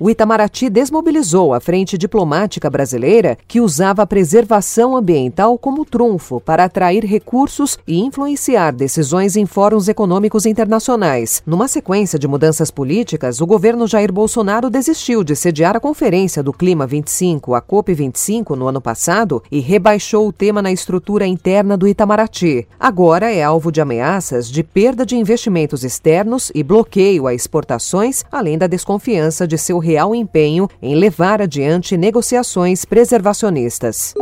O Itamaraty desmobilizou a frente diplomática brasileira que usava a preservação ambiental como trunfo para atrair recursos e influenciar decisões em fóruns econômicos internacionais. Numa sequência de mudanças políticas, o governo Jair Bolsonaro desistiu de sediar a Conferência do Clima 25, a COP25, no ano passado e rebaixou o tema na estrutura interna do Itamaraty. Agora é alvo de ameaças de perda de investimentos externos e bloqueio a exportações, além da desconfiança de seu real empenho em levar adiante negociações preservacionistas.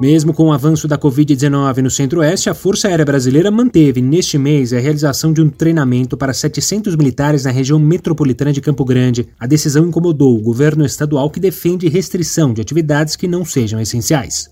Mesmo com o avanço da Covid-19 no Centro-Oeste, a Força Aérea Brasileira manteve neste mês a realização de um treinamento para 700 militares na região metropolitana de Campo Grande. A decisão incomodou o governo estadual que defende restrição de atividades que não sejam essenciais.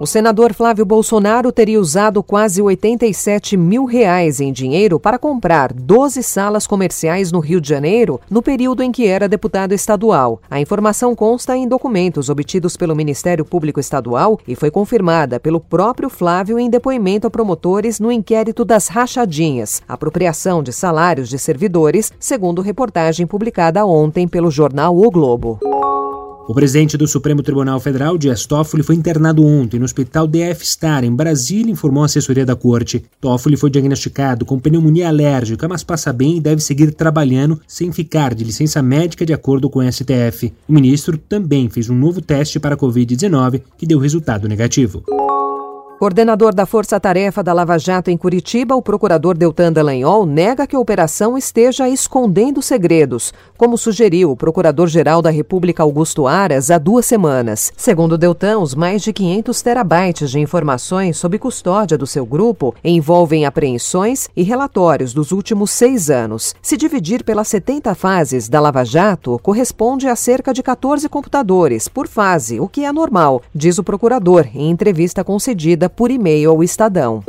O senador Flávio Bolsonaro teria usado quase 87 mil reais em dinheiro para comprar 12 salas comerciais no Rio de Janeiro no período em que era deputado estadual. A informação consta em documentos obtidos pelo Ministério Público Estadual e foi confirmada pelo próprio Flávio em depoimento a promotores no inquérito das rachadinhas, apropriação de salários de servidores, segundo reportagem publicada ontem pelo jornal O Globo. O presidente do Supremo Tribunal Federal, Dias Toffoli, foi internado ontem no Hospital DF Star, em Brasília, informou a assessoria da corte. Toffoli foi diagnosticado com pneumonia alérgica, mas passa bem e deve seguir trabalhando sem ficar de licença médica, de acordo com o STF. O ministro também fez um novo teste para a Covid-19, que deu resultado negativo. Coordenador da Força Tarefa da Lava Jato em Curitiba, o procurador Deltan Dallagnol nega que a operação esteja escondendo segredos, como sugeriu o Procurador-Geral da República Augusto Aras há duas semanas. Segundo Deltan, os mais de 500 terabytes de informações sob custódia do seu grupo envolvem apreensões e relatórios dos últimos seis anos. Se dividir pelas 70 fases da Lava Jato, corresponde a cerca de 14 computadores por fase, o que é normal, diz o procurador em entrevista concedida por e-mail ao Estadão.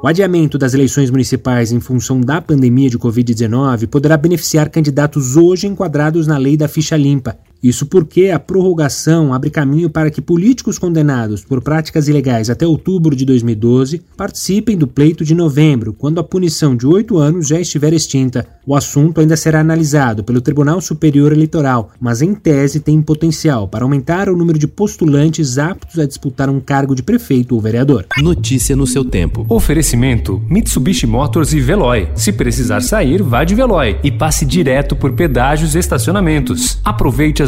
O adiamento das eleições municipais em função da pandemia de Covid-19 poderá beneficiar candidatos hoje enquadrados na lei da ficha limpa. Isso porque a prorrogação abre caminho para que políticos condenados por práticas ilegais até outubro de 2012 participem do pleito de novembro, quando a punição de oito anos já estiver extinta. O assunto ainda será analisado pelo Tribunal Superior Eleitoral, mas em tese tem potencial para aumentar o número de postulantes aptos a disputar um cargo de prefeito ou vereador. Notícia no seu tempo. Oferecimento: Mitsubishi Motors e Veloy. Se precisar sair, vá de Veloy e passe direto por pedágios e estacionamentos. Aproveite as